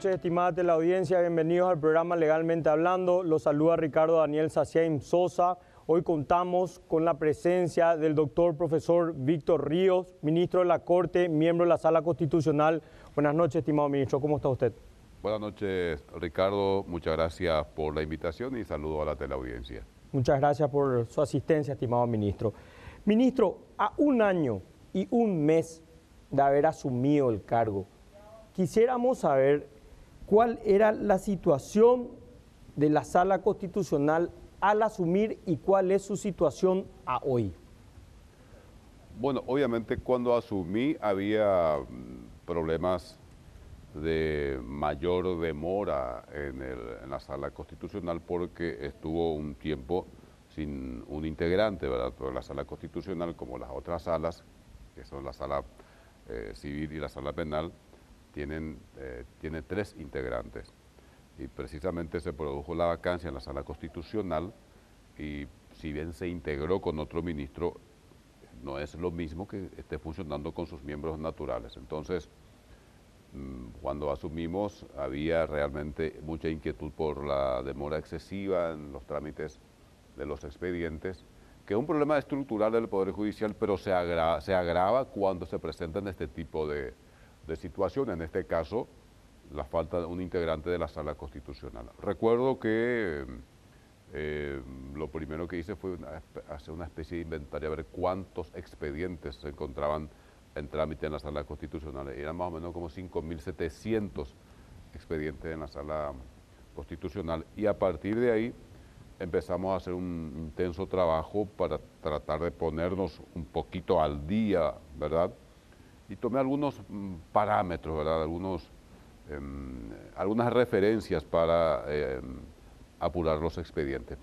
noches, estimada la audiencia. Bienvenidos al programa Legalmente Hablando. Los saluda Ricardo Daniel Saciaim Sosa. Hoy contamos con la presencia del doctor profesor Víctor Ríos, ministro de la Corte, miembro de la Sala Constitucional. Buenas noches, estimado ministro. ¿Cómo está usted? Buenas noches, Ricardo. Muchas gracias por la invitación y saludo a la teleaudiencia. Muchas gracias por su asistencia, estimado ministro. Ministro, a un año y un mes de haber asumido el cargo, quisiéramos saber cuál era la situación de la sala constitucional al asumir y cuál es su situación a hoy. Bueno, obviamente cuando asumí había mm, problemas de mayor demora en, la sala constitucional porque estuvo un tiempo sin un integrante, ¿verdad? La sala constitucional, como las otras salas, que son la sala eh, civil y la sala penal, tienen, eh, tiene tres integrantes. Y precisamente se produjo la vacancia en la sala constitucional y si bien se integró con otro ministro, no es lo mismo que esté funcionando con sus miembros naturales. Entonces, mm, cuando asumimos había realmente mucha inquietud por la demora excesiva en los trámites de los expedientes, que es un problema estructural del Poder Judicial, pero se, se agrava cuando se presentan este tipo de, de situaciones, en este caso la falta de un integrante de la sala constitucional. Recuerdo que eh, lo primero que hice fue hacer una especie de inventario, a ver cuántos expedientes se encontraban en trámite en la sala constitucional. Eran más o menos como 5.700 expedientes en la sala constitucional y a partir de ahí empezamos a hacer un intenso trabajo para tratar de ponernos un poquito al día, ¿verdad? Y tomé algunos mm, parámetros, ¿verdad? Algunos, em, algunas referencias para em, apurar los expedientes.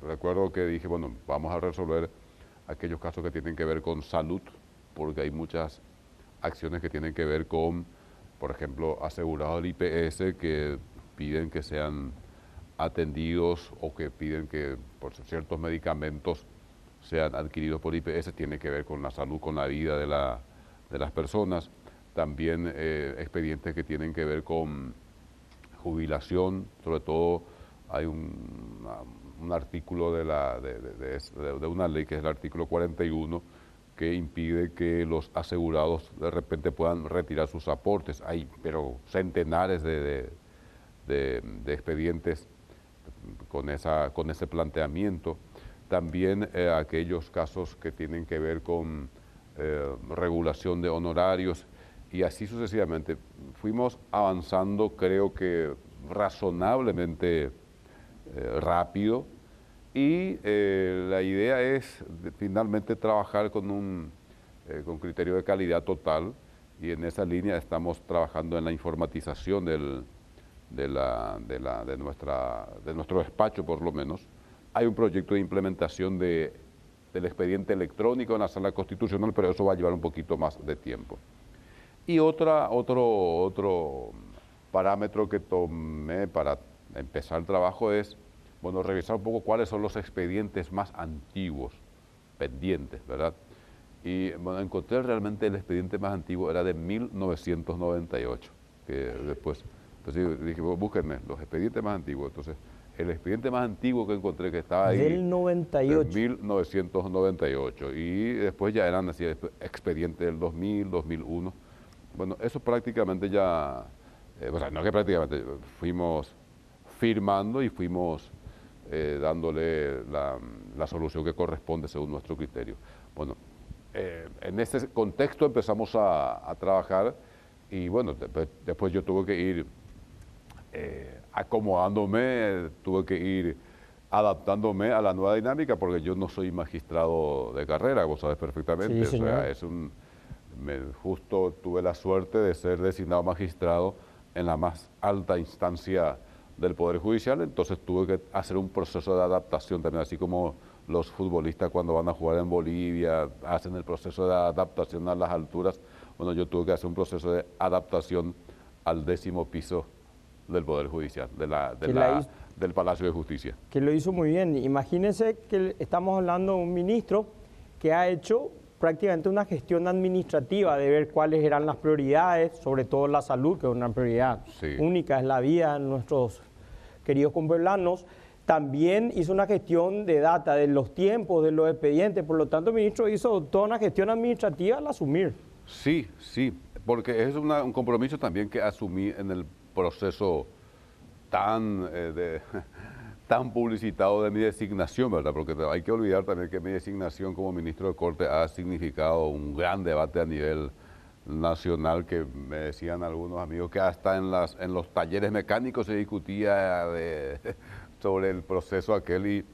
Recuerdo que dije, bueno, vamos a resolver aquellos casos que tienen que ver con salud, porque hay muchas acciones que tienen que ver con, por ejemplo, asegurados del IPS que piden que sean atendidos o que piden que por ciertos medicamentos sean adquiridos por IPS, tiene que ver con la salud, con la vida de, la, de las personas. También eh, expedientes que tienen que ver con jubilación, sobre todo hay un, artículo de, la, de, de, una ley que es el artículo 41 que impide que los asegurados de repente puedan retirar sus aportes. Hay pero centenares de, expedientes con, esa, con ese planteamiento. También eh, aquellos casos que tienen que ver con eh, regulación de honorarios y así sucesivamente. Fuimos avanzando, creo que razonablemente eh, rápido y la idea es finalmente trabajar con un con criterio de calidad total y en esa línea estamos trabajando en la informatización del, de, la, de, la, de, nuestra, de nuestro despacho por lo menos, hay un proyecto de implementación de, del expediente electrónico en la sala constitucional, pero eso va a llevar un poquito más de tiempo. Y otra, otro, otro parámetro que tomé para empezar el trabajo es, bueno, revisar un poco cuáles son los expedientes más antiguos, pendientes, ¿verdad? Y bueno, encontré realmente el expediente más antiguo, era de 1998, que después entonces dije, búsquenme los expedientes más antiguos. Entonces, el expediente más antiguo que encontré que estaba ahí... Del 98. Del 1998. Y después ya eran así expedientes del 2000, 2001. Bueno, eso prácticamente ya... Eh, o sea, no que prácticamente, fuimos firmando y fuimos eh, dándole la, solución que corresponde según nuestro criterio. Bueno, eh, en ese contexto empezamos a, a trabajar y bueno, después yo tuve que ir eh, acomodándome, tuve que ir adaptándome a la nueva dinámica porque yo no soy magistrado de carrera, vos sabes perfectamente. o sea, es un, justo tuve la suerte de ser designado magistrado en la más alta instancia del Poder Judicial, entonces tuve que hacer un proceso de adaptación también, así como los futbolistas cuando van a jugar en Bolivia hacen el proceso de adaptación a las alturas, bueno, yo tuve que hacer un proceso de adaptación al décimo piso del Poder Judicial, de la, del Palacio de Justicia. Que lo hizo muy bien. Imagínense que estamos hablando de un ministro que ha hecho prácticamente una gestión administrativa de ver cuáles eran las prioridades, sobre todo la salud, que es una prioridad única, es la vida de nuestros queridos compueblanos. También hizo una gestión de data, de los tiempos, de los expedientes, por lo tanto, el ministro hizo toda una gestión administrativa al asumir. Sí, sí, porque es un compromiso también que asumí en el proceso tan eh, tan publicitado de mi designación, ¿verdad? Porque hay que olvidar también que mi designación como ministro de Corte ha significado un gran debate a nivel nacional que me decían algunos amigos que hasta en, las, en los talleres mecánicos se discutía sobre el proceso aquel y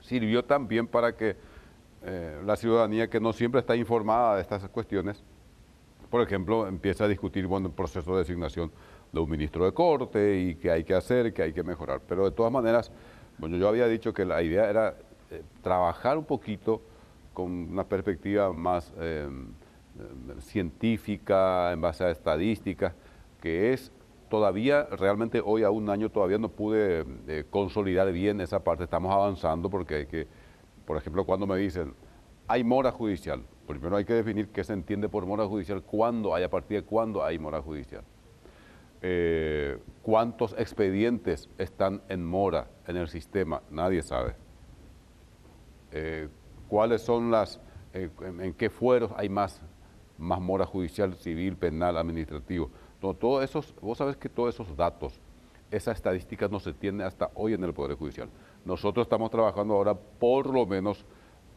sirvió también para que eh, la ciudadanía que no siempre está informada de estas cuestiones, por ejemplo, empiece a discutir bueno, el proceso de designación de un ministro de corte y qué hay que hacer, qué hay que mejorar. Pero de todas maneras, bueno, yo había dicho que la idea era eh, trabajar un poquito con una perspectiva más eh, científica, en base a estadísticas, que es todavía, realmente hoy a un año todavía no pude eh, consolidar bien esa parte, estamos avanzando porque hay que, por ejemplo, cuando me dicen, hay mora judicial, primero hay que definir qué se entiende por mora judicial, cuándo hay, a partir de cuándo hay mora judicial. Eh, cuántos expedientes están en mora en el sistema, nadie sabe. Eh, cuáles son las, eh, en, qué fueros hay más, más mora judicial, civil, penal, administrativo. todo esos, vos sabes que todos esos datos, esa estadística no se tiene hasta hoy en el Poder Judicial. Nosotros estamos trabajando ahora por lo menos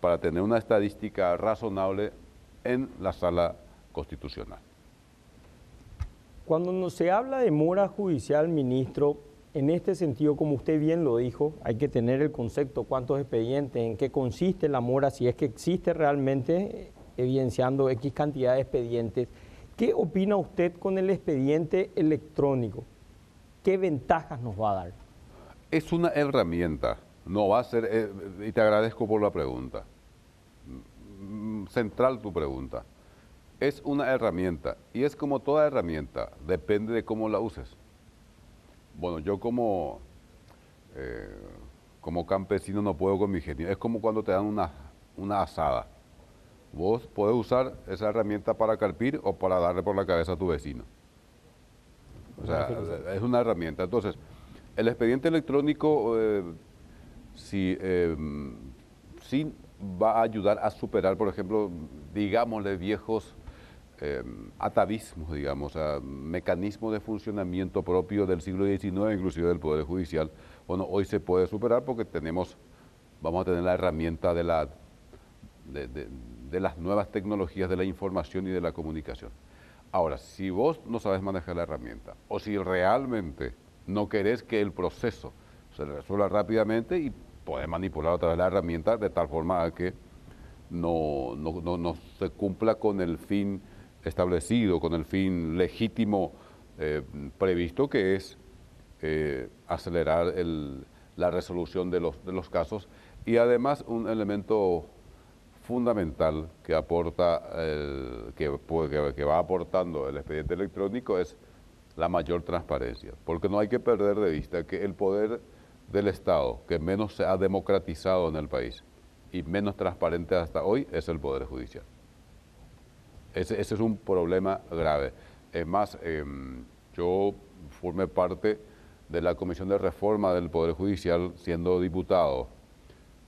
para tener una estadística razonable en la sala constitucional. Cuando se habla de mora judicial, ministro, en este sentido, como usted bien lo dijo, hay que tener el concepto, cuántos expedientes, en qué consiste la mora, si es que existe realmente, evidenciando X cantidad de expedientes. ¿Qué opina usted con el expediente electrónico? ¿Qué ventajas nos va a dar? Es una herramienta, no va a ser, eh, y te agradezco por la pregunta. Mm, central tu pregunta es una herramienta y es como toda herramienta, depende de cómo la uses. Bueno, yo como, eh, como campesino no puedo con mi genio. Es como cuando te dan una, una asada. Vos podés usar esa herramienta para carpir o para darle por la cabeza a tu vecino. O sea, es una herramienta. Entonces, el expediente electrónico eh, si, eh, sí va a ayudar a superar, por ejemplo, digámosle viejos eh, atavismos, digamos, a mecanismos de funcionamiento propio del siglo XIX, inclusive del Poder Judicial, bueno, hoy se puede superar porque tenemos, vamos a tener la herramienta de, la, de, las nuevas tecnologías de la información y de la comunicación. Ahora, si vos no sabes manejar la herramienta, o si realmente no querés que el proceso se resuelva rápidamente y podés manipular otra vez la herramienta de tal forma que no, no, no se cumpla con el fin establecido con el fin legítimo eh, previsto, que es eh, acelerar la resolución de los, de los casos y además un elemento fundamental que aporta, que, que, va aportando el expediente electrónico es la mayor transparencia, porque no hay que perder de vista que el poder del Estado que menos se ha democratizado en el país y menos transparente hasta hoy es el Poder Judicial. Ese, es un problema grave. Es más, em, yo formé parte de la Comisión de Reforma del Poder Judicial siendo diputado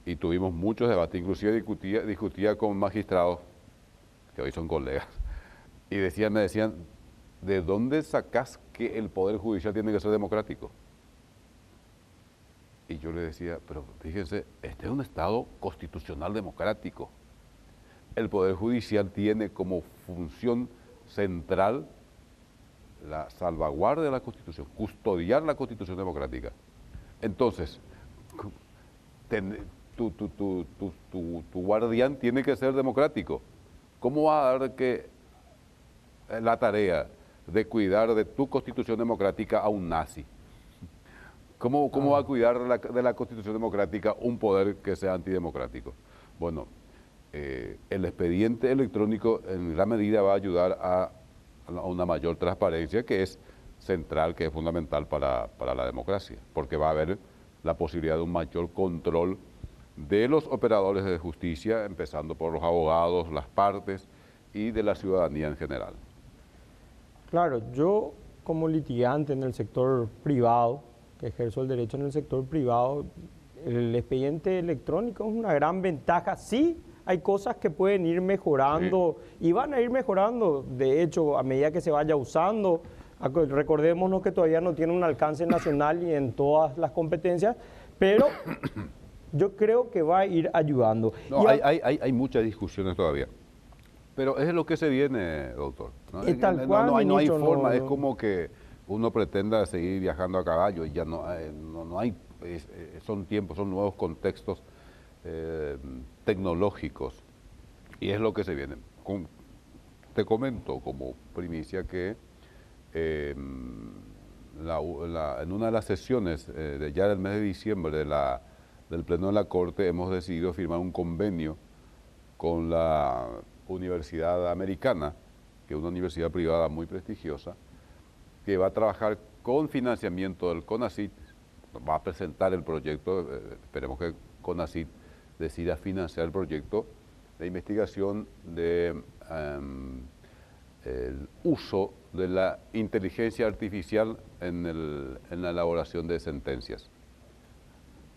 y tuvimos muchos debates, inclusive discutía, discutía con magistrados, que hoy son colegas, y decían, me decían, ¿de dónde sacás que el Poder Judicial tiene que ser democrático? Y yo le decía, pero fíjense, este es un Estado constitucional democrático el Poder Judicial tiene como función central la salvaguardia de la Constitución, custodiar la Constitución democrática. Entonces, tu, guardián tiene que ser democrático. ¿Cómo va a dar que eh, la tarea de cuidar de tu Constitución democrática a un nazi? ¿Cómo, cómo va a ah. cuidar la, de la Constitución democrática un poder que sea antidemocrático? Bueno, eh, el expediente electrónico en gran medida va a ayudar a, una mayor transparencia que es central, que es fundamental para, la democracia, porque va a haber la posibilidad de un mayor control de los operadores de justicia, empezando por los abogados, las partes y de la ciudadanía en general. Claro, yo como litigante en el sector privado, que ejerzo el derecho en el sector privado, el expediente electrónico es una gran ventaja. Sí, hay cosas que pueden ir mejorando y van a ir mejorando, de hecho, a medida que se vaya usando. Recordémonos que todavía no tiene un alcance nacional y en todas las competencias, pero yo creo que va a ir ayudando. No, hay, hay, hay, muchas discusiones todavía. Pero es lo que se viene, doctor. ¿no? tal cual, no, hay, forma, es como que uno pretenda seguir viajando a caballo y ya no, no, hay, eh, son tiempos, son nuevos contextos eh, tecnológicos y es lo que se viene. te comento como primicia que em, en una de las sesiones eh, de ya del mes de diciembre de la, del Pleno de la Corte hemos decidido firmar un convenio con la Universidad Americana, que es una universidad privada muy prestigiosa, que va a trabajar con financiamiento del CONACIT, va a presentar el proyecto, eh, esperemos que CONACIT decida financiar el proyecto de investigación de em, el uso de la inteligencia artificial en, en, la elaboración de sentencias,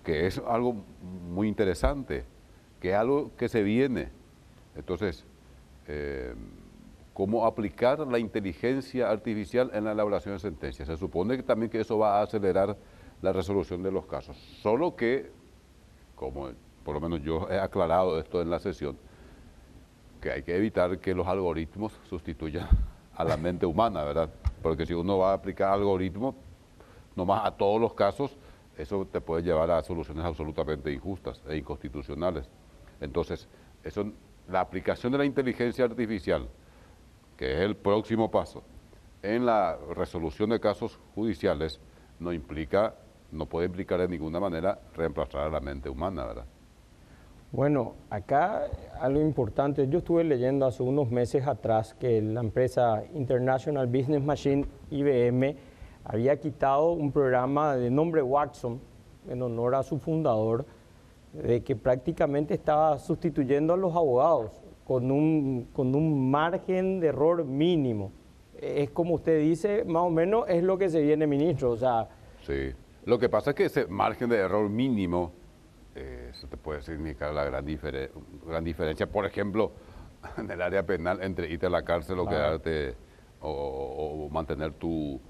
que es algo muy interesante, que es algo que se viene. Entonces, eh, cómo aplicar la inteligencia artificial en la elaboración de sentencias. Se supone que también que eso va a acelerar la resolución de los casos. Solo que, como por lo menos yo he aclarado esto en la sesión, que hay que evitar que los algoritmos sustituyan a la mente humana, ¿verdad? Porque si uno va a aplicar algoritmos, nomás a todos los casos, eso te puede llevar a soluciones absolutamente injustas e inconstitucionales. Entonces, la aplicación de la inteligencia artificial, que es el próximo paso, en la resolución de casos judiciales, no implica, no puede implicar de ninguna manera reemplazar a la mente humana, ¿verdad? Bueno, acá algo importante, yo estuve leyendo hace unos meses atrás que la empresa International Business Machine, IBM, había quitado un programa de nombre Watson en honor a su fundador, de que prácticamente estaba sustituyendo a los abogados con un, con un margen de error mínimo. Es como usted dice, más o menos es lo que se viene, ministro. O sea, sí, lo que pasa es que ese margen de error mínimo, eh, eso te puede significar la gran, gran diferencia. Por ejemplo, en el área penal, entre irte a la cárcel o quedarte o, mantener tu,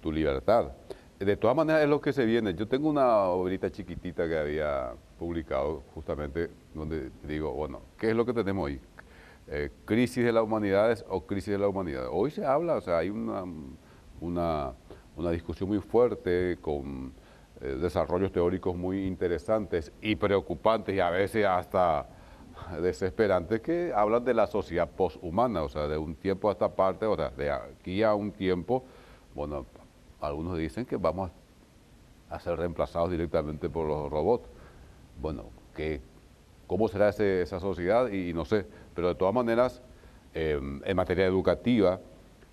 tu libertad. De todas maneras es lo que se viene. Yo tengo una obrita chiquitita que había publicado justamente donde digo, bueno, ¿qué es lo que tenemos hoy? Eh, ¿Crisis de las humanidades o crisis de la humanidad? Hoy se habla, o sea, hay una, una, discusión muy fuerte con desarrollos teóricos muy interesantes y preocupantes y a veces hasta desesperantes que hablan de la sociedad poshumana, o sea, de un tiempo a esta parte, o sea, de aquí a un tiempo, bueno, algunos dicen que vamos a ser reemplazados directamente por los robots bueno, que, ¿cómo será esa sociedad? Y, no sé, pero de todas maneras, em, en materia educativa,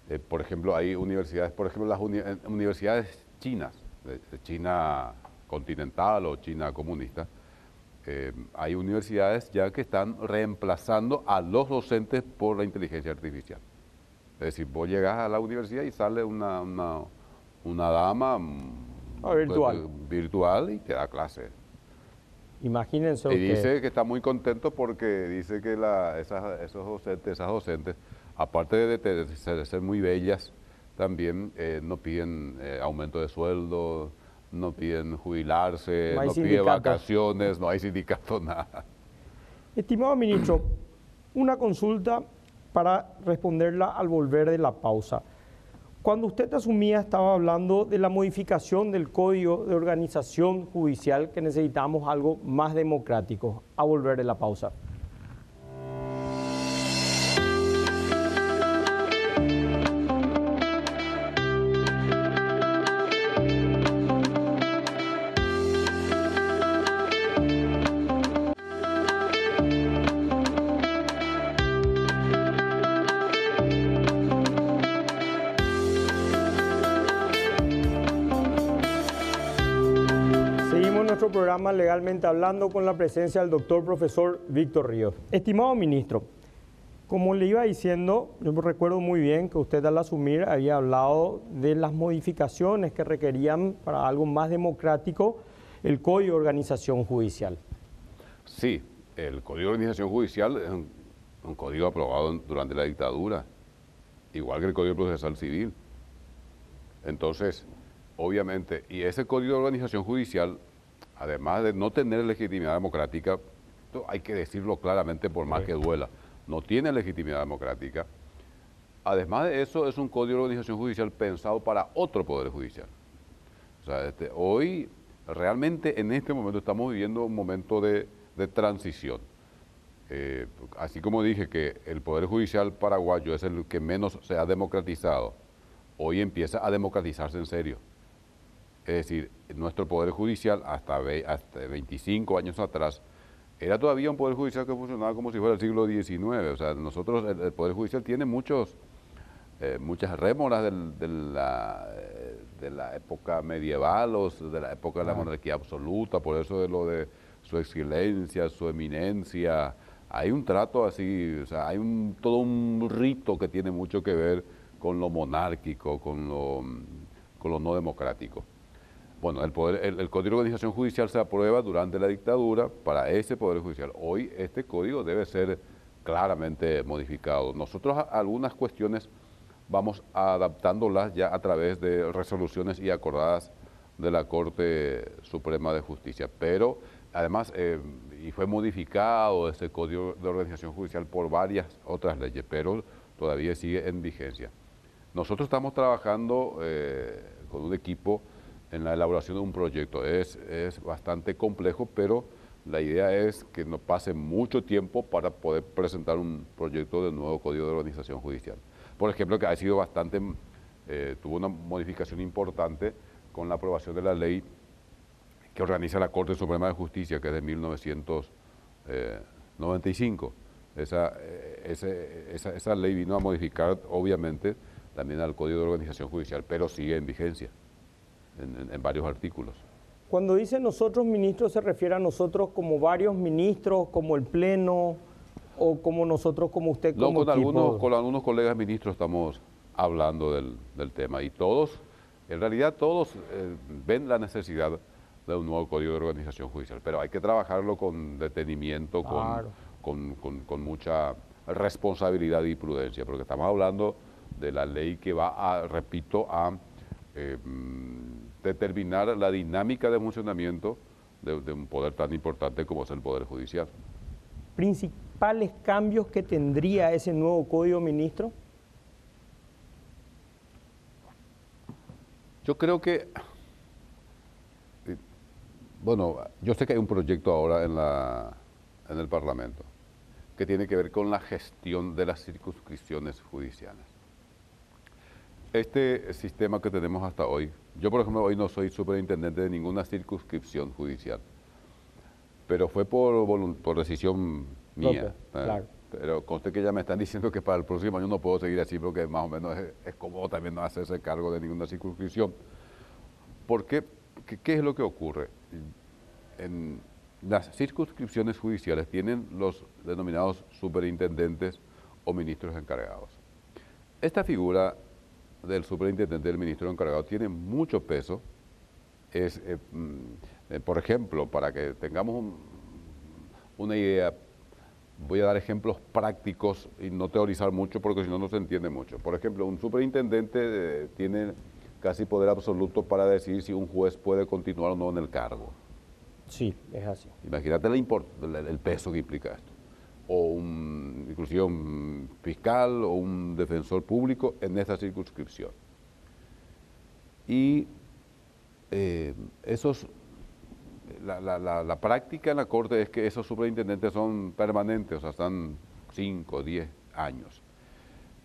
eh, por ejemplo, hay universidades, por ejemplo, las universidades chinas, China continental o China comunista, em, hay universidades ya que están reemplazando a los docentes por la inteligencia artificial. Es decir, vos llegas a la universidad y sale una, una, dama mm, ah, virtual. virtual y te da clase. Imagínense. Y dice que está muy contento porque dice que la, esas, esos docentes, esas docentes, aparte de, ser, muy bellas, también eh, no piden eh, aumento de sueldo, no piden jubilarse, no, piden vacaciones, no hay sindicato, nada. Estimado ministro, una consulta para responderla al volver de la pausa. Cuando usted asumía estaba hablando de la modificación del código de organización judicial que necesitamos algo más democrático. A volver de la pausa. Legalmente Hablando con la presencia del doctor profesor Víctor Ríos. Estimado ministro, como le iba diciendo, yo recuerdo muy bien que usted al asumir había hablado de las modificaciones que requerían para algo más democrático el Código de Organización Judicial. Sí, el Código de Organización Judicial es un, código aprobado durante la dictadura, igual que el Código Procesal Civil. Entonces, obviamente, y ese Código de Organización Judicial, además de no tener legitimidad democrática, hay que decirlo claramente por más que duela, no tiene legitimidad democrática. Además de eso, es un Código de Organización Judicial pensado para otro Poder Judicial. O sea, este, hoy, realmente en este momento estamos viviendo un momento de de transición. Eh, así como dije que el Poder Judicial paraguayo es el que menos se ha democratizado, hoy empieza a democratizarse en serio. Es decir, nuestro Poder Judicial hasta, hasta 25 años atrás era todavía un Poder Judicial que funcionaba como si fuera el siglo XIX. O sea, nosotros, el, Poder Judicial tiene muchos, eh, muchas rémoras de, la, de la época medieval o de la época de la monarquía absoluta, por eso de lo de su excelencia, su eminencia. Hay un trato así, o sea, hay un, todo un rito que tiene mucho que ver con lo monárquico, con lo, con lo no democrático. Bueno, el, poder, el, Código de Organización Judicial se aprueba durante la dictadura para ese Poder Judicial. Hoy este código debe ser claramente modificado. Nosotros algunas cuestiones vamos adaptándolas ya a través de resoluciones y acordadas de la Corte Suprema de Justicia, pero Además, eh, y fue modificado ese Código de Organización Judicial por varias otras leyes, pero todavía sigue en vigencia. Nosotros estamos trabajando eh, con un equipo en la elaboración de un proyecto. Es, es bastante complejo, pero la idea es que no pase mucho tiempo para poder presentar un proyecto de nuevo Código de Organización Judicial. Por ejemplo, que ha sido bastante, eh, tuvo una modificación importante con la aprobación de la ley que organiza la Corte Suprema de Justicia, que es de 1995. Eh, esa, esa, esa, ley vino a modificar, obviamente, también al Código de Organización Judicial, pero sigue en vigencia en, varios artículos. Cuando dice nosotros ministros, ¿se refiere a nosotros como varios ministros, como el Pleno, o como nosotros, como usted, como no, con algunos, con algunos colegas ministros estamos hablando del, tema y todos, en realidad todos eh, ven la necesidad de un nuevo código de organización judicial. Pero hay que trabajarlo con detenimiento, con, con, mucha responsabilidad y prudencia, porque estamos hablando de la ley que va a, repito, a em, determinar la dinámica de funcionamiento de, un poder tan importante como es el Poder Judicial. ¿Principales cambios que tendría ese nuevo código, ministro? Yo creo que bueno, yo sé que hay un proyecto ahora en, la, en el Parlamento que tiene que ver con la gestión de las circunscripciones judiciales. Este sistema que tenemos hasta hoy, yo por ejemplo hoy no soy superintendente de ninguna circunscripción judicial, pero fue por, por decisión mía. ¿eh? Pero conste que ya me están diciendo que para el próximo año no puedo seguir así porque más o menos es, es cómodo también no hacerse cargo de ninguna circunscripción. ¿Por qué? ¿Qué, es lo que ocurre? En las circunscripciones judiciales tienen los denominados superintendentes o ministros encargados. Esta figura del superintendente del ministro encargado tiene mucho peso. Es, eh, mm, eh, por ejemplo, para que tengamos una idea, voy a dar ejemplos prácticos y no teorizar mucho porque si no, no se entiende mucho. Por ejemplo, un superintendente eh, tiene casi poder absoluto para decir si un juez puede continuar o no en el cargo. Sí, es así. Imagínate el, peso que implica esto. O un, inclusive un fiscal o un defensor público en esta circunscripción. Y eh, esos, la, la, práctica en la Corte es que esos superintendentes son permanentes, o sea, están 5, 10 años.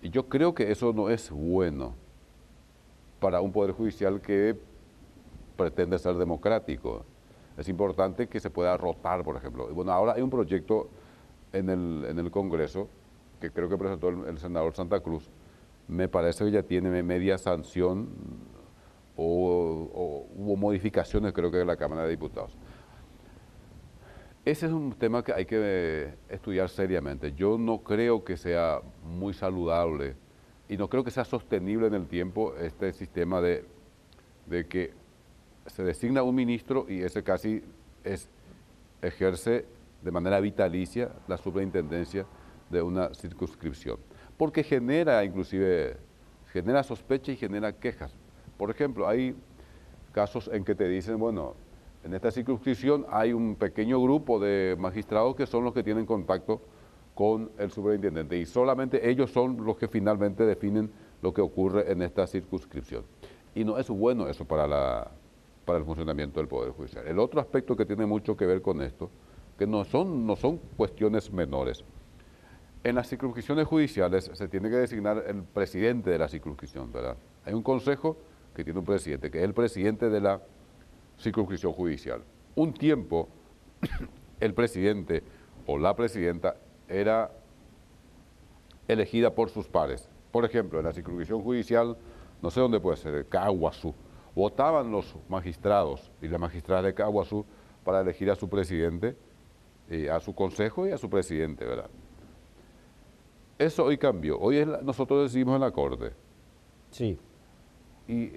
Y yo creo que eso no es bueno para un poder judicial que pretende ser democrático. Es importante que se pueda rotar, por ejemplo. Bueno, ahora hay un proyecto en el, en el Congreso que creo que presentó el, senador Santa Cruz. Me parece que ya tiene media sanción o, hubo modificaciones, creo que de la Cámara de Diputados. Ese es un tema que hay que estudiar seriamente. Yo no creo que sea muy saludable y no creo que sea sostenible en el tiempo este sistema de, de que se designa un ministro y ese casi es, ejerce de manera vitalicia la superintendencia de una circunscripción. Porque genera inclusive, genera sospecha y genera quejas. Por ejemplo, hay casos en que te dicen, bueno, en esta circunscripción hay un pequeño grupo de magistrados que son los que tienen contacto con el superintendente y solamente ellos son los que finalmente definen lo que ocurre en esta circunscripción. Y no es bueno eso para, la, para el funcionamiento del Poder Judicial. El otro aspecto que tiene mucho que ver con esto, que no son, no son cuestiones menores. En las circunscripciones judiciales se tiene que designar el presidente de la circunscripción, ¿verdad? Hay un consejo que tiene un presidente, que es el presidente de la circunscripción judicial. Un tiempo el presidente o la presidenta era elegida por sus pares. Por ejemplo, en la circunscripción judicial, no sé dónde puede ser, Caguazú, votaban los magistrados y las magistradas de Caguazú para elegir a su presidente, eh, a su consejo y a su presidente, ¿verdad? Eso hoy cambió. Hoy nosotros decidimos en la Corte. Sí. Y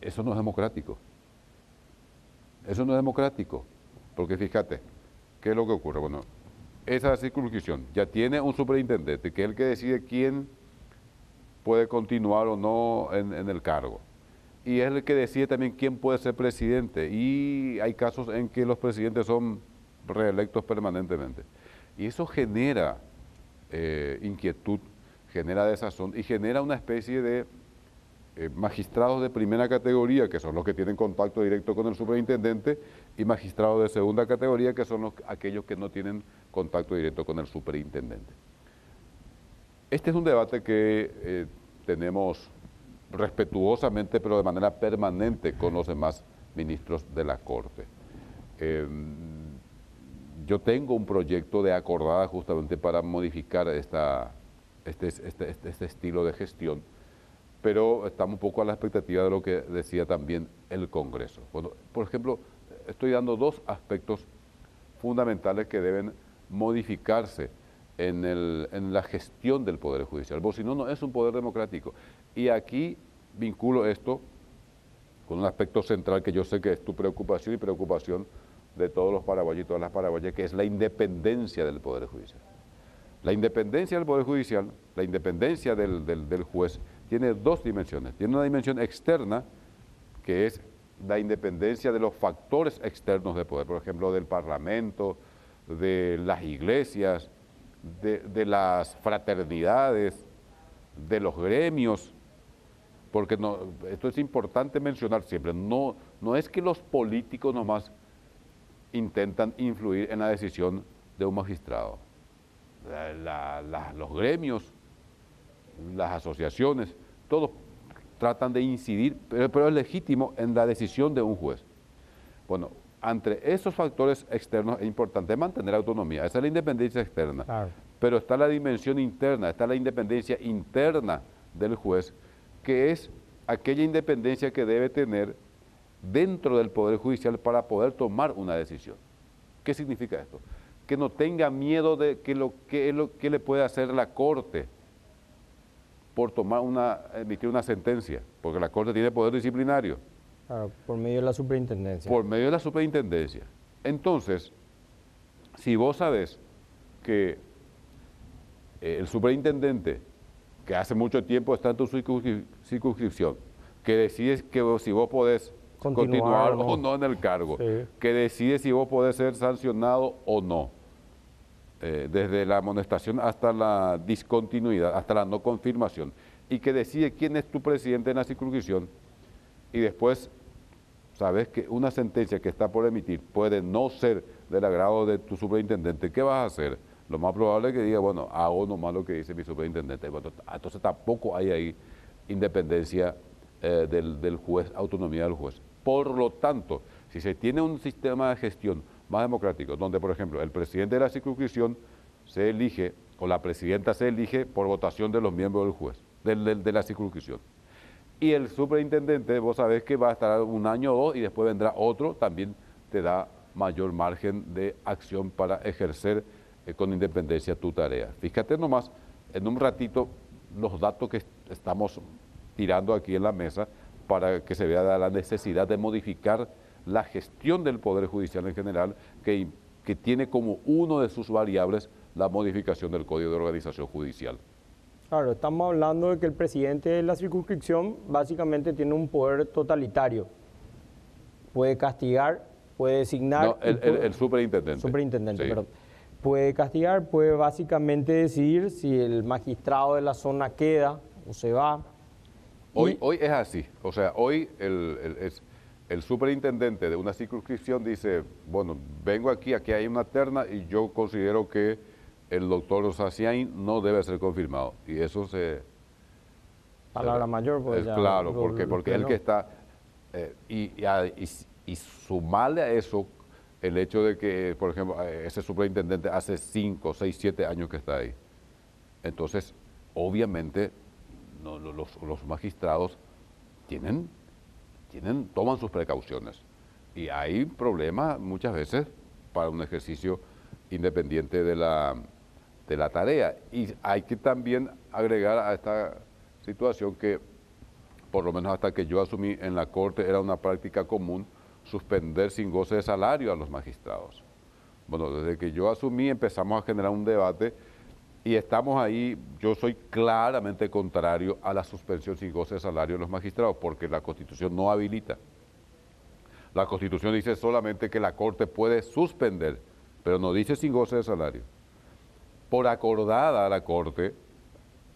eso no es democrático. Eso no es democrático, porque fíjate, ¿qué es lo que ocurre? Bueno, esa circunscripción ya tiene un superintendente, que es el que decide quién puede continuar o no en, el cargo. Y es el que decide también quién puede ser presidente. Y hay casos en que los presidentes son reelectos permanentemente. Y eso genera eh, inquietud, genera desazón y genera una especie de eh, magistrados de primera categoría, que son los que tienen contacto directo con el superintendente, y magistrados de segunda categoría, que son los, aquellos que no tienen contacto directo con el superintendente. Este es un debate que eh, tenemos respetuosamente, pero de manera permanente con los demás ministros de la Corte. Em, yo tengo un proyecto de acordada justamente para modificar esta, este, este, este, este estilo de gestión, pero estamos un poco a la expectativa de lo que decía también el Congreso. Bueno, por ejemplo, estoy dando dos aspectos fundamentales que deben modificarse en, el, en la gestión del Poder Judicial, porque si no, no es un poder democrático. Y aquí vinculo esto con un aspecto central que yo sé que es tu preocupación y preocupación de todos los paraguayos y todas las paraguayas, que es la independencia del Poder Judicial. La independencia del Poder Judicial, la independencia del, del, juez, tiene dos dimensiones. Tiene una dimensión externa, que es la independencia de los factores externos de poder, por ejemplo, del Parlamento, de las iglesias, de, las fraternidades, de los gremios, porque esto es importante mencionar siempre, no, no es que los políticos nomás intentan influir en la decisión de un magistrado. los gremios, las asociaciones, todos tratan de incidir, pero, es legítimo en la decisión de un juez. Bueno, entre esos factores externos es importante mantener autonomía, esa es la independencia externa, pero está la dimensión interna, está la independencia interna del juez, que es aquella independencia que debe tener dentro del Poder Judicial para poder tomar una decisión. ¿Qué significa esto? Que no tenga miedo de que lo que, lo, que le puede hacer la Corte, por tomar una, emitir una sentencia, porque la Corte tiene poder disciplinario. Claro, por medio de la superintendencia. Por medio de la superintendencia. Entonces, si vos sabes que eh, el superintendente, que hace mucho tiempo está en tu circunscripción, que decide que si vos podés continuar, o no. en el cargo, que decide si vos podés ser sancionado o no, eh, desde la amonestación hasta la discontinuidad, hasta la no confirmación, y que decide quién es tu presidente en la circunscripción, y después sabes que una sentencia que está por emitir puede no ser del agrado de tu superintendente, ¿qué vas a hacer? Lo más probable es que diga, bueno, hago nomás lo que dice mi superintendente. entonces tampoco hay ahí independencia eh, del, del juez, autonomía del juez. Por lo tanto, si se tiene un sistema de gestión más democrático, donde, por ejemplo, el presidente de la circunscripción se elige, o la presidenta se elige por votación de los miembros del juez, de la circunscripción. Y el superintendente, vos sabés que va a estar un año o dos y después vendrá otro, también te da mayor margen de acción para ejercer eh, con independencia tu tarea. Fíjate nomás, en un ratito, los datos que estamos tirando aquí en la mesa para que se vea la necesidad de modificar la gestión del Poder Judicial en general, que, que tiene como uno de sus variables la modificación del Código de Organización Judicial. Claro, estamos hablando de que el presidente de la circunscripción básicamente tiene un poder totalitario. Puede castigar, puede designar... No, el, superintendente. Superintendente, perdón. Puede castigar, puede básicamente decidir si el magistrado de la zona queda o se va. Hoy, hoy es así. O sea, hoy el, es, el superintendente de una circunscripción dice, bueno, vengo aquí, aquí hay una terna y yo considero que el doctor Saciain no debe ser confirmado. Y eso se... Palabra mayor, pues ya Claro, porque, porque el que está... Eh, y, y, sumarle a eso el hecho de que, por ejemplo, eh, ese superintendente hace 5, 6, 7 años que está ahí. Entonces, obviamente, los, los magistrados tienen tienen, toman sus precauciones. Y hay problemas muchas veces para un ejercicio independiente de la, de la tarea. Y hay que también agregar a esta situación que, por lo menos hasta que yo asumí en la Corte, era una práctica común suspender sin goce de salario a los magistrados. Bueno, desde que yo asumí empezamos a generar un debate y estamos ahí, yo soy claramente contrario a la suspensión sin goce de salario de los magistrados, porque la Constitución no habilita. La Constitución dice solamente que la Corte puede suspender, pero no dice sin goce de salario. Por acordada a la Corte,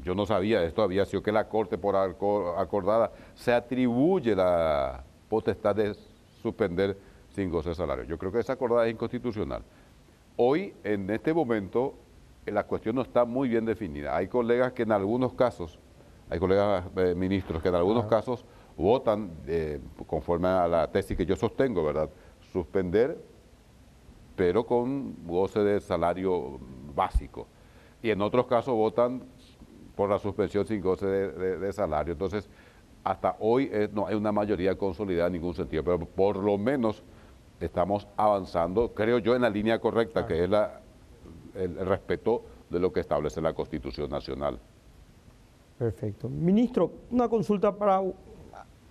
yo no sabía esto, había sido que la Corte por acordada se atribuye la potestad de suspender sin goce de salario. Yo creo que esa acordada es inconstitucional. Hoy, en este momento, la cuestión no está muy bien definida. Hay colegas que en algunos casos, hay colegas eh, ministros que en algunos casos votan eh, conforme a la tesis que yo sostengo, ¿verdad? Suspender, pero con goce de salario básico. Y en otros casos votan por la suspensión sin goce de, salario. Entonces, hasta hoy eh, no hay una mayoría consolidada en ningún sentido, pero por lo menos estamos avanzando, creo yo, en la línea correcta, que es la el respeto de lo que establece la Constitución Nacional. Perfecto. Ministro, una consulta para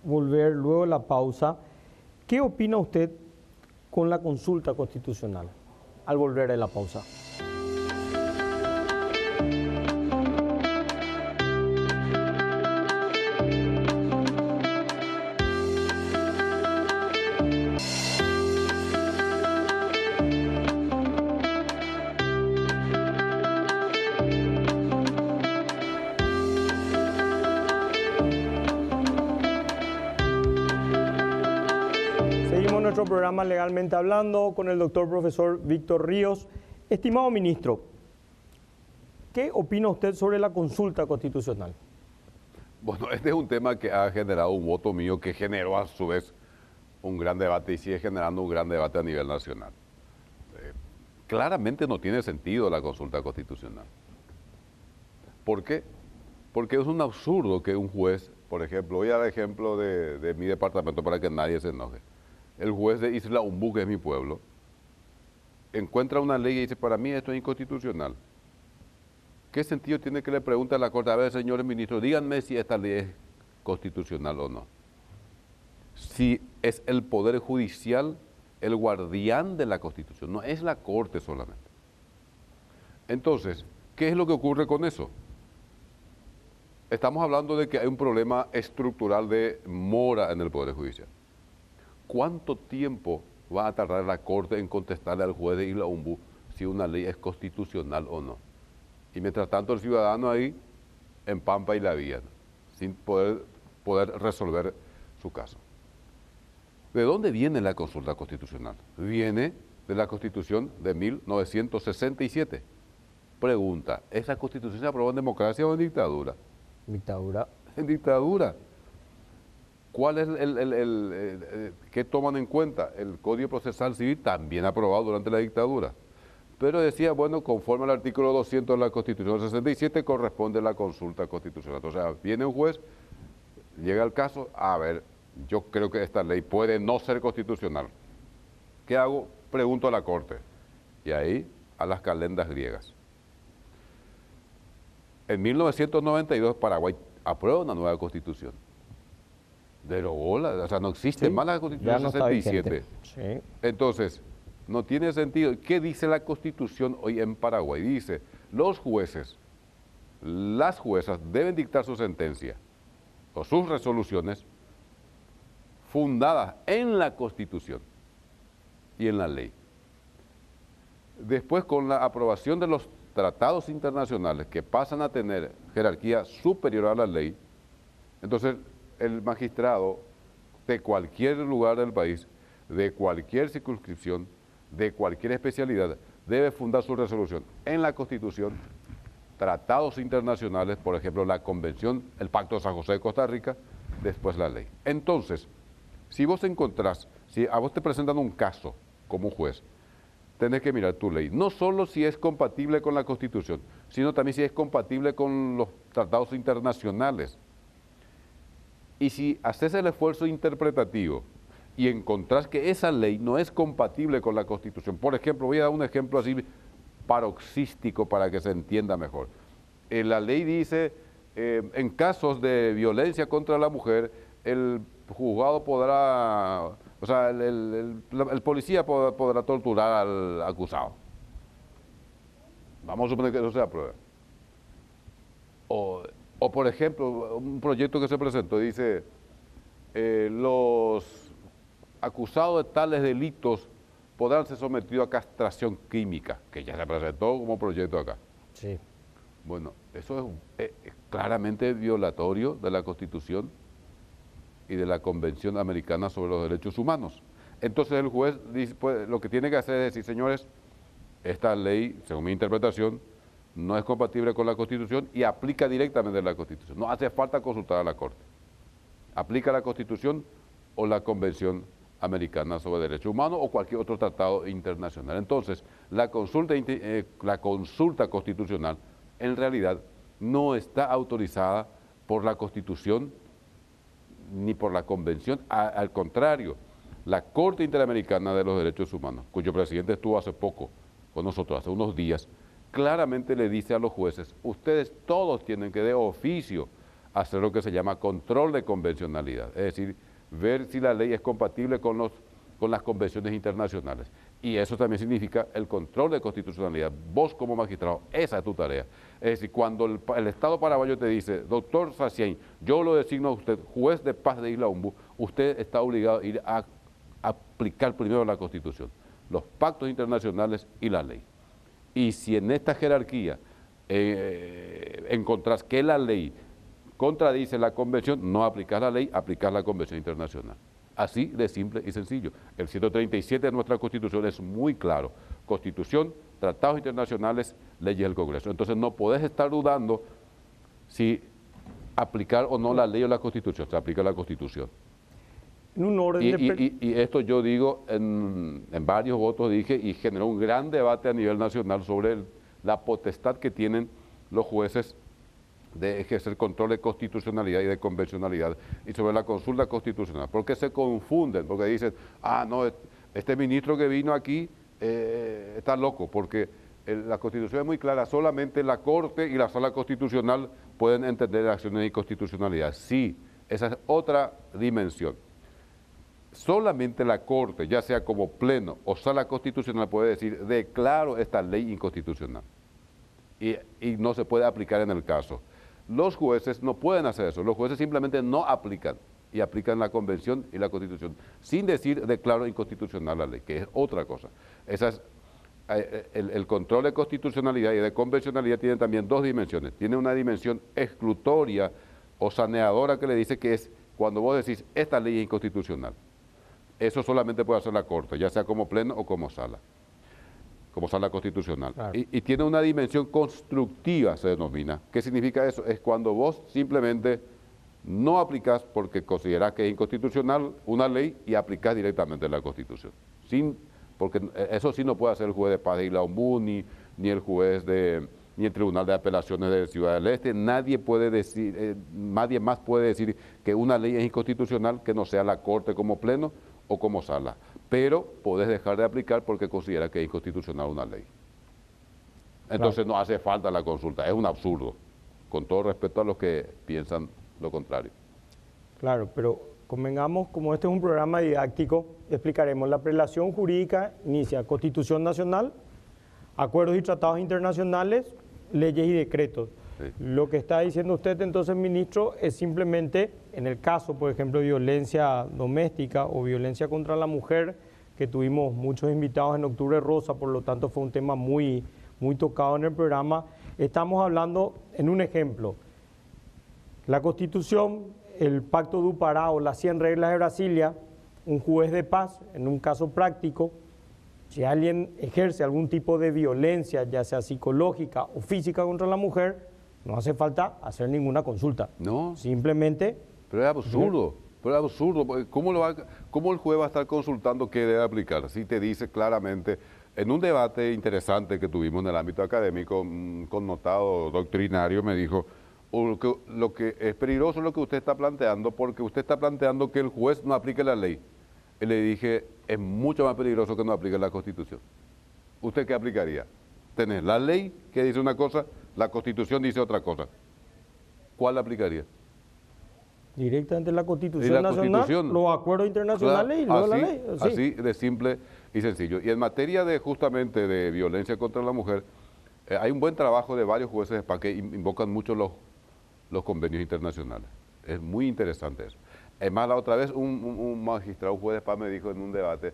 volver luego de la pausa. ¿Qué opina usted con la consulta constitucional al volver de la pausa? Nuestro programa Legalmente Hablando con el doctor profesor Víctor Ríos. Estimado ministro, ¿qué opina usted sobre la consulta constitucional? Bueno, este es un tema que ha generado un voto mío que generó a su vez un gran debate y sigue generando un gran debate a nivel nacional. Eh, claramente no tiene sentido la consulta constitucional. ¿Por qué? Porque es un absurdo que un juez, por ejemplo, voy a dar ejemplo de mi departamento para que nadie se enoje el juez de Isla Umbú, que es mi pueblo, encuentra una ley y dice, para mí esto es inconstitucional. ¿Qué sentido tiene que le pregunte a la Corte, a ver, señores ministros, díganme si esta ley es constitucional o no? Si es el Poder Judicial el guardián de la Constitución, no es la Corte solamente. Entonces, ¿qué es lo que ocurre con eso? Estamos hablando de que hay un problema estructural de mora en el Poder Judicial. ¿Cuánto tiempo va a tardar la Corte en contestarle al juez de Isla Umbu si una ley es constitucional o no? Y mientras tanto el ciudadano ahí en Pampa y la Vía, sin poder, poder resolver su caso. ¿De dónde viene la consulta constitucional? Viene de la Constitución de 1967. Pregunta, ¿esa constitución se aprobó en democracia o en dictadura? Dictadura. En dictadura. ¿Cuál es el, el, qué toman en cuenta? El Código Procesal Civil también aprobado durante la dictadura. Pero decía, bueno, conforme al artículo 200 de la Constitución 67 corresponde la consulta constitucional. O sea, viene un juez, llega el caso, a ver, yo creo que esta ley puede no ser constitucional. ¿Qué hago? pregunto a la Corte. Y ahí a las calendas griegas. En 1992 Paraguay aprueba una nueva constitución. Derogó la, o sea, no existe más la constitución no 67. Sí. Entonces, no tiene sentido. ¿Qué dice la constitución hoy en Paraguay? Dice, los jueces, las juezas deben dictar su sentencia o sus resoluciones fundadas en la constitución y en la ley. Después, con la aprobación de los tratados internacionales que pasan a tener jerarquía superior a la ley, entonces el magistrado de cualquier lugar del país, de cualquier circunscripción, de cualquier especialidad, debe fundar su resolución en la Constitución, tratados internacionales, por ejemplo, la Convención, el Pacto de San José de Costa Rica, después la ley. Entonces, si vos encontrás, si a vos te presentan un caso como juez, tenés que mirar tu ley. No solo si es compatible con la Constitución, sino también si es compatible con los tratados internacionales. Y si haces el esfuerzo interpretativo y encontrás que esa ley no es compatible con la Constitución, por ejemplo, voy a dar un ejemplo así paroxístico para que se entienda mejor. Eh, la ley dice, eh, en casos de violencia contra la mujer, el juzgado podrá o sea, el, policía podrá, torturar al acusado. Vamos a suponer que eso se apruebe. O, por ejemplo, un proyecto que se presentó dice, eh, los acusados de tales delitos podrán ser sometidos a castración química, que ya se presentó como proyecto acá. Sí. Bueno, eso es claramente violatorio de la Constitución y de la Convención Americana sobre los Derechos Humanos. Entonces el juez dice, pues, lo que tiene que hacer es decir, señores, esta ley, según mi interpretación, no es compatible con la Constitución y aplica directamente la Constitución. No hace falta consultar a la Corte. Aplica la Constitución o la Convención Americana sobre Derechos Humanos o cualquier otro tratado internacional. Entonces, la consulta, eh, constitucional en realidad no está autorizada por la Constitución ni por la Convención, al contrario, la Corte Interamericana de los Derechos Humanos, cuyo presidente estuvo hace poco con nosotros, hace unos días, claramente le dice a los jueces, ustedes todos tienen que de oficio hacer lo que se llama control de convencionalidad, es decir, ver si la ley es compatible con los con las convenciones internacionales. Y eso también significa el control de constitucionalidad. Vos como magistrado, esa es tu tarea. Es decir, cuando el, Estado paraguayo te dice, doctor Sacien, yo lo designo a usted juez de paz de Isla Umbu, usted está obligado a ir a, aplicar primero la Constitución, los pactos internacionales y la ley. Y si en esta jerarquía eh, encontrás que la ley contradice la convención, no aplicas la ley, aplicas la convención internacional. Así de simple y sencillo. El 137 de nuestra Constitución es muy claro. Constitución, tratados internacionales, leyes del Congreso. Entonces no podés estar dudando si aplicar o no la ley o la Constitución. Se aplica la Constitución. Y, esto yo digo en, varios votos, dije, y generó un gran debate a nivel nacional sobre la potestad que tienen los jueces de ejercer control de constitucionalidad y de convencionalidad y sobre la consulta constitucional. porque se confunden? Porque dicen, ah, no, este ministro que vino aquí eh, está loco, porque la constitución es muy clara, solamente la Corte y la Sala Constitucional pueden entender acciones de inconstitucionalidad. Sí, esa es otra dimensión. Solamente la Corte, ya sea como pleno o Sala Constitucional, puede decir, declaro esta ley inconstitucional. y no se puede aplicar en el caso. Los jueces no pueden hacer eso, los jueces simplemente no aplican y aplican la convención y la constitución, sin decir declaro inconstitucional la ley, que es otra cosa. Eh, eh, el, control de constitucionalidad y de convencionalidad tiene también dos dimensiones. Tiene una dimensión exclutoria o saneadora que le dice que es cuando vos decís esta ley es inconstitucional. Eso solamente puede hacer la Corte, ya sea como pleno o como sala como sala constitucional. Y, tiene una dimensión constructiva, se denomina. ¿Qué significa eso? Es cuando vos simplemente no aplicás porque considerás que es inconstitucional una ley y aplicás directamente la Constitución. Sin, porque eso sí no puede hacer el juez de paz de Isla ni, ni el juez de ni el Tribunal de Apelaciones de Ciudad del Este, nadie puede decir, eh, nadie más puede decir que una ley es inconstitucional que no sea la Corte como pleno o como sala. pero podés dejar de aplicar porque considera que es inconstitucional una ley. Entonces no hace falta la consulta, es un absurdo, con todo respeto a los que piensan lo contrario. Claro, pero convengamos, como este es un programa didáctico, explicaremos la prelación jurídica inicia Constitución Nacional, acuerdos y tratados internacionales, leyes y decretos. Lo que está diciendo usted entonces, ministro, es simplemente en el caso, por ejemplo, de violencia doméstica o violencia contra la mujer, que tuvimos muchos invitados en Octubre Rosa, por lo tanto fue un tema muy, muy tocado en el programa, estamos hablando en un ejemplo. La Constitución, el Pacto de Upará o las 100 reglas de Brasilia, un juez de paz, en un caso práctico, si alguien ejerce algún tipo de violencia, ya sea psicológica o física contra la mujer, no hace falta hacer ninguna consulta. No. Simplemente... Pero es absurdo. Pero es absurdo. ¿Cómo, lo va, ¿Cómo el juez va a estar consultando qué debe aplicar? Si te dice claramente, en un debate interesante que tuvimos en el ámbito académico, un connotado doctrinario me dijo, lo que, lo que es peligroso es lo que usted está planteando, porque usted está planteando que el juez no aplique la ley. Y le dije, es mucho más peligroso que no aplique la Constitución. ¿Usted qué aplicaría? Tener la ley que dice una cosa la Constitución dice otra cosa. ¿Cuál aplicaría? Directamente la Constitución Nacional, los acuerdos internacionales y luego la ley. Así de simple y sencillo. Y en materia de justamente de violencia contra la mujer, eh, hay un buen trabajo de varios jueces para que invocan mucho los, los convenios internacionales. Es muy interesante eso. Es más, la otra vez un, magistrado, un juez de paz me dijo en un debate,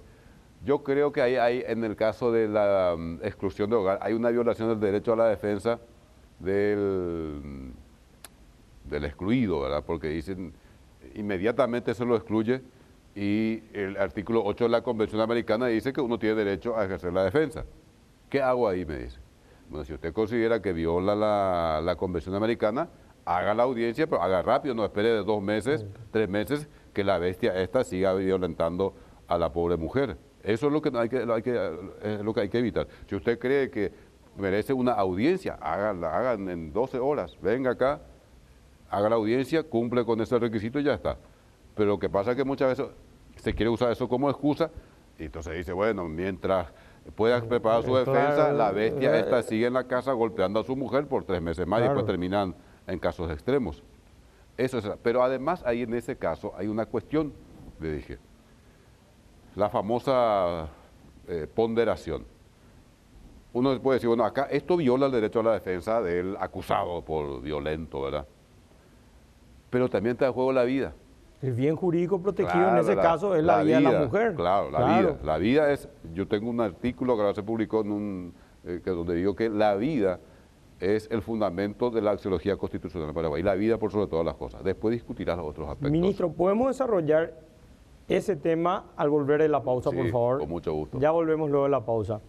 yo creo que hay, hay en el caso de la mm, exclusión de hogar, hay una violación del derecho a la defensa del, del excluido, ¿verdad? Porque dicen, inmediatamente se lo excluye y el artículo 8 de la Convención Americana dice que uno tiene derecho a ejercer la defensa. ¿Qué hago ahí? Me dice. Bueno, si usted considera que viola la, la Convención Americana, haga la audiencia, pero haga rápido, no espere de dos meses, tres meses, que la bestia esta siga violentando a la pobre mujer. Eso es lo que hay que, hay que, es lo que hay que evitar. Si usted cree que merece una audiencia, háganla, hagan en 12 horas, venga acá, haga la audiencia, cumple con ese requisito y ya está. Pero lo que pasa es que muchas veces se quiere usar eso como excusa y entonces dice, bueno, mientras pueda preparar su defensa, la bestia eh, esta sigue en la casa golpeando a su mujer por tres meses más y después terminan en casos extremos. Eso es, pero además ahí en ese caso hay una cuestión, le dije, la famosa eh, ponderación uno puede decir, bueno, acá esto viola el derecho a la defensa del acusado por violento, ¿verdad? Pero también está en juego la vida. El bien jurídico protegido en ese caso es la, vida, de la mujer. Claro, la vida. La vida es, yo tengo un artículo que ahora se publicó en un, eh, que donde digo que la vida es el fundamento de la axiología constitucional de Paraguay. La vida por sobre todas las cosas. Después discutirás los otros aspectos. Ministro, ¿podemos desarrollar ese tema al volver de la pausa, por favor? con mucho gusto. Ya volvemos luego de la pausa.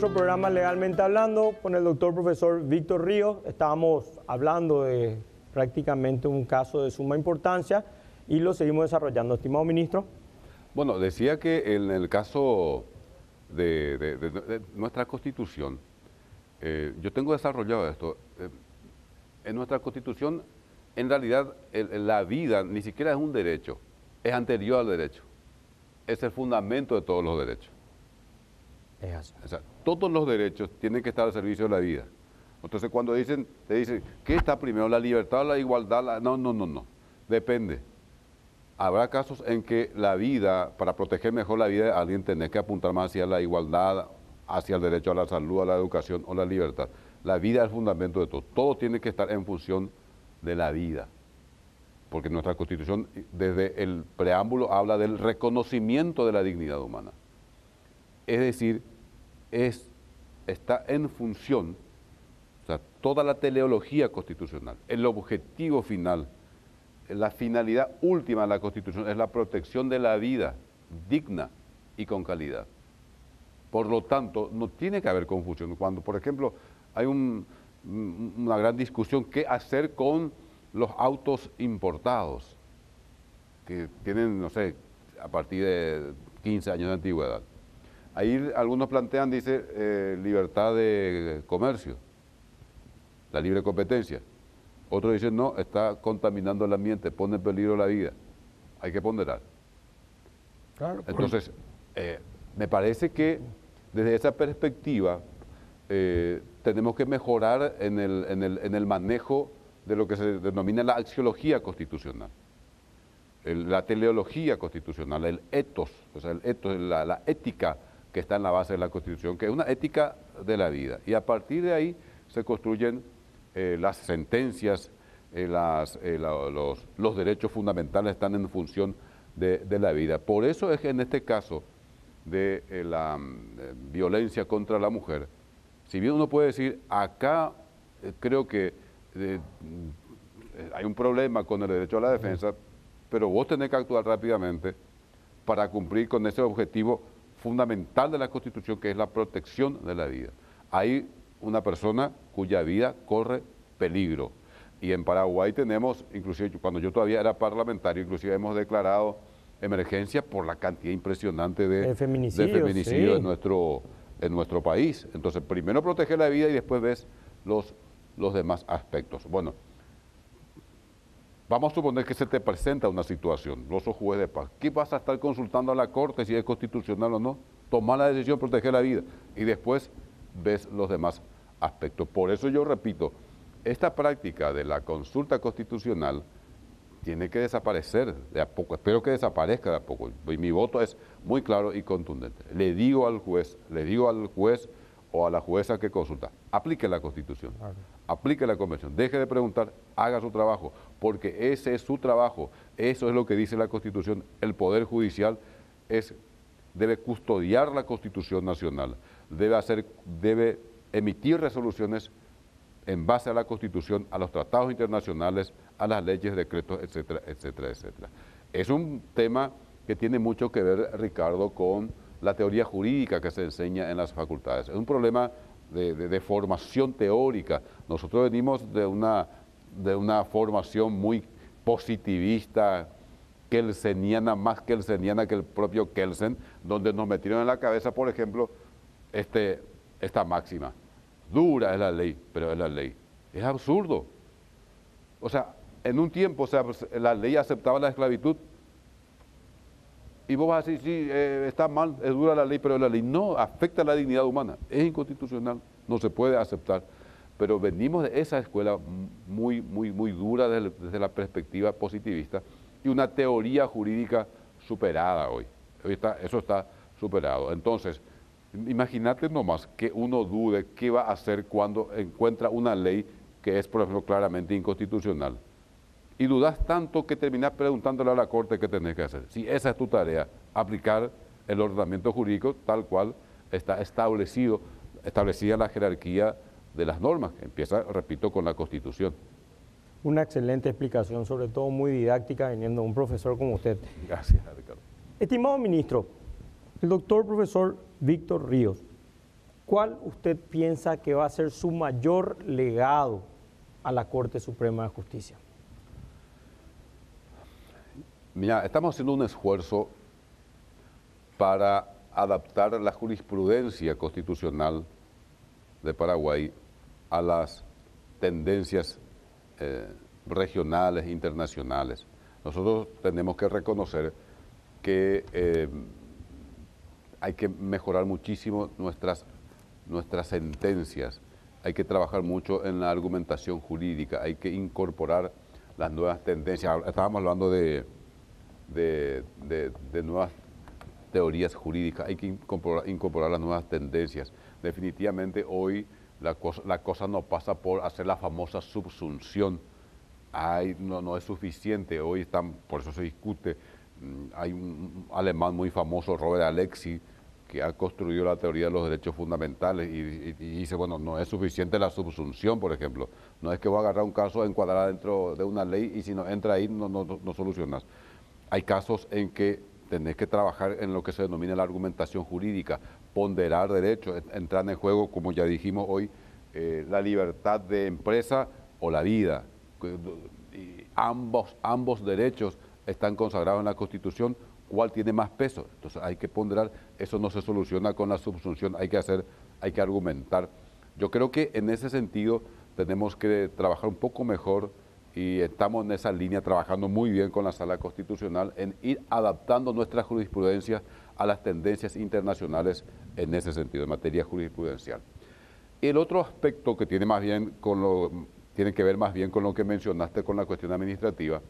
Nuestro programa Legalmente Hablando con el doctor profesor Víctor Ríos. Estábamos hablando de prácticamente un caso de suma importancia y lo seguimos desarrollando, estimado ministro. Bueno, decía que en el caso de, nuestra constitución, eh, yo tengo desarrollado esto, eh, en nuestra constitución en realidad la vida ni siquiera es un derecho, es anterior al derecho, es el fundamento de todos los derechos. Es así todos los derechos tienen que estar al servicio de la vida. Entonces cuando dicen, te dicen, ¿qué está primero, la libertad o la igualdad? No, no, no, no. Depende. Habrá casos en que la vida, para proteger mejor la vida de alguien, tiene que apuntar más hacia la igualdad, hacia el derecho a la salud, a la educación o la libertad. La vida es el fundamento de todo. Todo tiene que estar en función de la vida. Porque nuestra Constitución, desde el preámbulo, habla del reconocimiento de la dignidad humana. Es decir, es, está en función, o sea, toda la teleología constitucional, el objetivo final, la finalidad última de la Constitución es la protección de la vida digna y con calidad. Por lo tanto, no tiene que haber confusión. Cuando, por ejemplo, hay una gran discusión qué hacer con los autos importados, que tienen, no sé, a partir de 15 años de antigüedad. Ahí algunos plantean, dice, eh, libertad de comercio, la libre competencia. Otros dicen, no, está contaminando el ambiente, pone en peligro la vida. Hay que ponderar. Entonces, eh, me parece que desde esa perspectiva eh, tenemos que mejorar en el, en, el, en el, manejo de lo que se denomina la axiología constitucional, la teleología constitucional, el etos, o sea, el etos, la, ética que está en la base de la Constitución, que es una ética de la vida. Y a partir de ahí se construyen eh, las sentencias, las, los, los derechos fundamentales están en función de, la vida. Por eso es que en este caso de eh, la eh, violencia contra la mujer, si bien uno puede decir, acá eh, creo que hay un problema con el derecho a la defensa, pero vos tenés que actuar rápidamente para cumplir con ese objetivo fundamental de la Constitución, que es la protección de la vida. Hay una persona cuya vida corre peligro. Y en Paraguay tenemos, inclusive cuando yo todavía era parlamentario, inclusive hemos declarado emergencia por la cantidad impresionante de, feminicidios, en, nuestro, en nuestro país. Entonces, primero protege la vida y después ves los, los demás aspectos. Bueno, vamos a suponer que se te presenta una situación, los juez de paz. ¿Qué vas a estar consultando a la Corte si es constitucional o no? Tomar la decisión, proteger la vida y después ves los demás aspectos. Por eso yo repito, esta práctica de la consulta constitucional tiene que desaparecer de a poco. Espero que desaparezca de a poco. Y mi voto es muy claro y contundente. Le digo al juez, le digo al juez o a la jueza que consulta, aplique la Constitución, aplique la Convención, deje de preguntar, haga su trabajo, porque ese es su trabajo, eso es lo que dice la Constitución. El Poder Judicial es, debe custodiar la Constitución Nacional, debe, hacer, debe emitir resoluciones en base a la Constitución, a los tratados internacionales, a las leyes, decretos, etcétera, etcétera, etcétera. Es un tema que tiene mucho que ver, Ricardo, con la teoría jurídica que se enseña en las facultades. Es un problema de, formación teórica. Nosotros venimos de una, de una formación muy positivista, kelseniana, más kelseniana que el propio Kelsen, donde nos metieron en la cabeza, por ejemplo, este, esta máxima. Dura es la ley, pero es la ley. Es absurdo. O sea, en un tiempo la ley aceptaba la esclavitud y vos vas a decir, sí, eh, está mal, es dura la ley, pero la ley. No, afecta la dignidad humana, es inconstitucional, no se puede aceptar. Pero venimos de esa escuela muy, muy, muy dura desde, la perspectiva positivista y una teoría jurídica superada hoy. eso está superado. Entonces, Imagínate nomás que uno dude qué va a hacer cuando encuentra una ley que es, por ejemplo, claramente inconstitucional. Y dudas tanto que terminas preguntándole a la Corte qué tenés que hacer. Si esa es tu tarea, aplicar el ordenamiento jurídico tal cual está establecido, establecida la jerarquía de las normas, que empieza, repito, con la Constitución. Una excelente explicación, sobre todo muy didáctica, viniendo de un profesor como usted. Gracias, Ricardo. Estimado ministro, el doctor profesor Víctor Ríos, ¿cuál usted piensa que va a ser su mayor legado a la Corte Suprema de Justicia? Mira, estamos haciendo un esfuerzo para adaptar la jurisprudencia constitucional de Paraguay a las tendencias eh, regionales, internacionales. Nosotros tenemos que reconocer que eh, hay que mejorar muchísimo nuestras, nuestras sentencias, hay que trabajar mucho en la argumentación jurídica, hay que incorporar las nuevas tendencias. Estábamos hablando de, de, nuevas teorías jurídicas, hay que incorporar, las nuevas tendencias. Definitivamente hoy la cosa, la cosa no pasa por hacer la famosa subsunción. No, no es suficiente, hoy están, por eso se discute Mm, hay un alemán muy famoso, Robert Alexi, que ha construido la teoría de los derechos fundamentales y, dice, bueno, no es suficiente la subsunción, por ejemplo. No es que voy a agarrar un caso, encuadrar dentro de una ley y si no entra ahí no, no, no solucionas. Hay casos en que tenés que trabajar en lo que se denomina la argumentación jurídica, ponderar derechos, entrar en juego, como ya dijimos hoy, eh, la libertad de empresa o la vida. ambos, ambos derechos están consagrados en la Constitución, ¿cuál tiene más peso? Entonces hay que ponderar, eso no se soluciona con la subsunción, hay que hacer, hay que argumentar. Yo creo que en ese sentido tenemos que trabajar un poco mejor y estamos en esa línea trabajando muy bien con la Sala Constitucional en ir adaptando nuestra jurisprudencia a las tendencias internacionales en ese sentido, en materia jurisprudencial. El otro aspecto que tiene más bien con lo tiene que ver más bien con lo que mencionaste con la cuestión administrativa.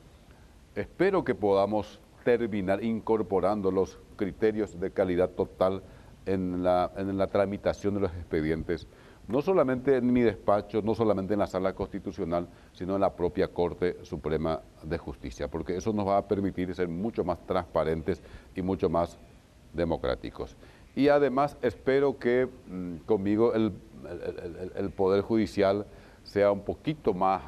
Espero que podamos terminar incorporando los criterios de calidad total en la, en la tramitación de los expedientes no solamente en mi despacho, no solamente en la sala constitucional, sino en la propia Corte Suprema de Justicia, porque eso nos va a permitir ser mucho más transparentes y mucho más democráticos. Y además espero que mm, conmigo el, Poder Judicial sea un poquito más,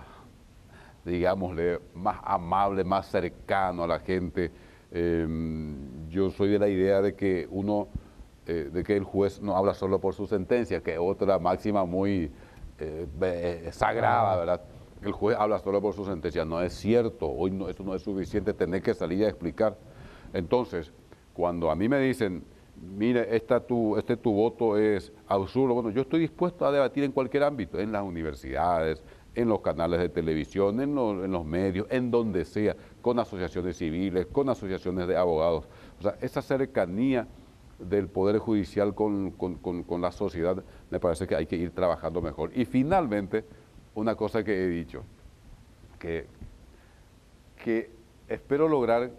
digámosle, más amable, más cercano a la gente. Em, yo soy de la idea de que uno eh, de que el juez no habla solo por su sentencia, que es otra máxima muy eh, eh, sagrada, ¿verdad? El juez habla solo por su sentencia. No es cierto, hoy no, eso no es suficiente, tener que salir a explicar. Entonces, cuando a mí me dicen, mire, esta tu, este tu voto es absurdo, bueno, yo estoy dispuesto a debatir en cualquier ámbito, en las universidades, en los canales de televisión, en, en, los medios, en donde sea, con asociaciones civiles, con asociaciones de abogados. O sea, esa cercanía del Poder Judicial con, la sociedad, me parece que hay que ir trabajando mejor. Y finalmente, una cosa que he dicho, que, que espero lograr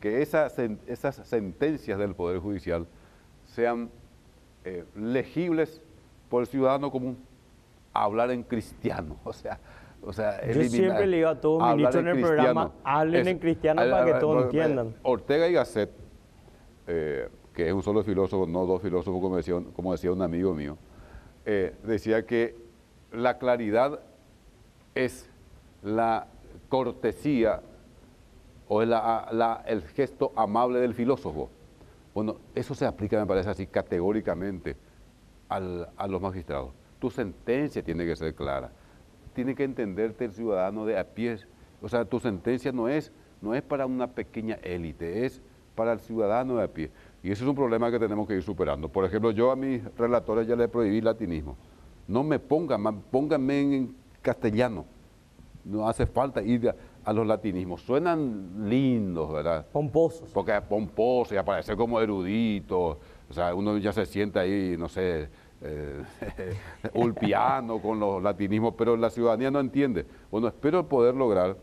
que esas, esas sentencias del Poder Judicial sean eh, legibles por el ciudadano común, hablar en cristiano, o sea, o sea, Yo siempre le digo a todos ministros en el programa, hablen en cristiano para que todos entiendan. Ortega y Gasset, eh, que es un solo filósofo, no dos filósofos, como decía, un amigo mío, eh, decía que la claridad es la cortesía o es el gesto amable del filósofo. Bueno, eso se aplica, me parece así, categóricamente a los magistrados. Tu sentencia tiene que ser clara. Tiene que entenderte el ciudadano de a pie. O sea, tu sentencia no es, no es para una pequeña élite, es para el ciudadano de a pie. Y ese es un problema que tenemos que ir superando. Por ejemplo, yo a mis relatores ya les prohibí latinismo. No me pongan, pónganme en castellano. No hace falta ir a, los latinismos. Suenan lindos, ¿verdad? Pomposos. Porque pomposos y aparecer como erudito. O sea, uno ya se siente ahí, no sé, eh, ulpiano con los latinismos, pero la ciudadanía no entiende. Bueno, espero poder lograr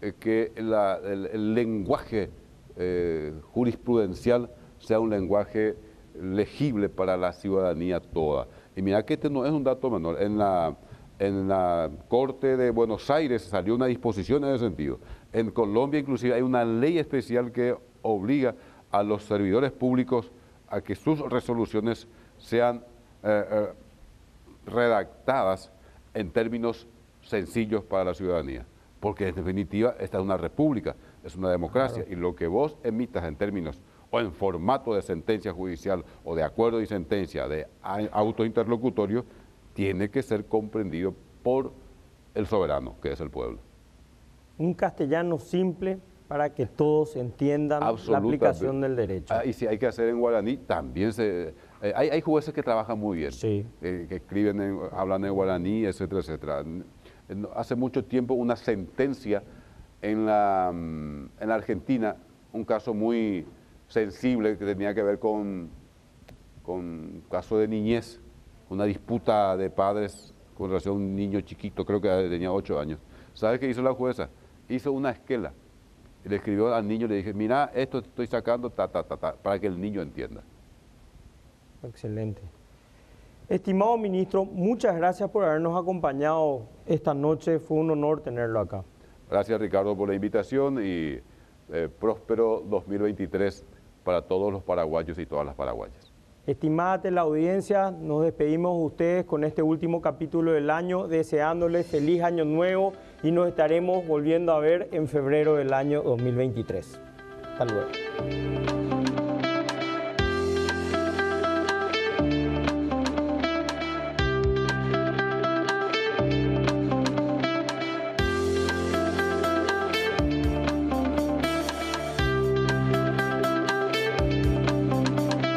eh, que el, lenguaje eh, jurisprudencial sea un lenguaje legible para la ciudadanía toda. Y mira que este no es un dato menor. En la, en la Corte de Buenos Aires salió una disposición en ese sentido. En Colombia inclusive hay una ley especial que obliga a los servidores públicos a que sus resoluciones sean eh, eh, redactadas en términos sencillos para la ciudadanía. Porque en definitiva esta es una república, es una democracia, y lo que vos emitas en términos o en formato de sentencia judicial o de acuerdo y sentencia de autointerlocutorio, tiene que ser comprendido por el soberano, que es el pueblo. Un castellano simple para que todos entiendan la aplicación del derecho. Ah, y si hay que hacer en guaraní, también se... Eh, hay, jueces que trabajan muy bien, sí. Eh, que escriben, hablan en guaraní, etcétera, etcétera. Hace mucho tiempo una sentencia en la, mm, en la Argentina, un caso muy sensible que tenía que ver con, con caso de niñez, una disputa de padres con relación a un niño chiquito, creo que tenía ocho años. ¿Sabes qué hizo la jueza? Hizo una esquela. Y le escribió al niño, le dije, mira, esto estoy sacando ta, ta, ta, para que el niño entienda. Excelente. Estimado ministro, muchas gracias por habernos acompañado esta noche. Fue un honor tenerlo acá. Gracias, Ricardo, por la invitación y eh, próspero 2023 para todos los paraguayos y todas las paraguayas. Estimada la audiencia, nos despedimos de ustedes con este último capítulo del año, deseándoles feliz año nuevo y nos estaremos volviendo a ver en febrero del año 2023. Hasta luego.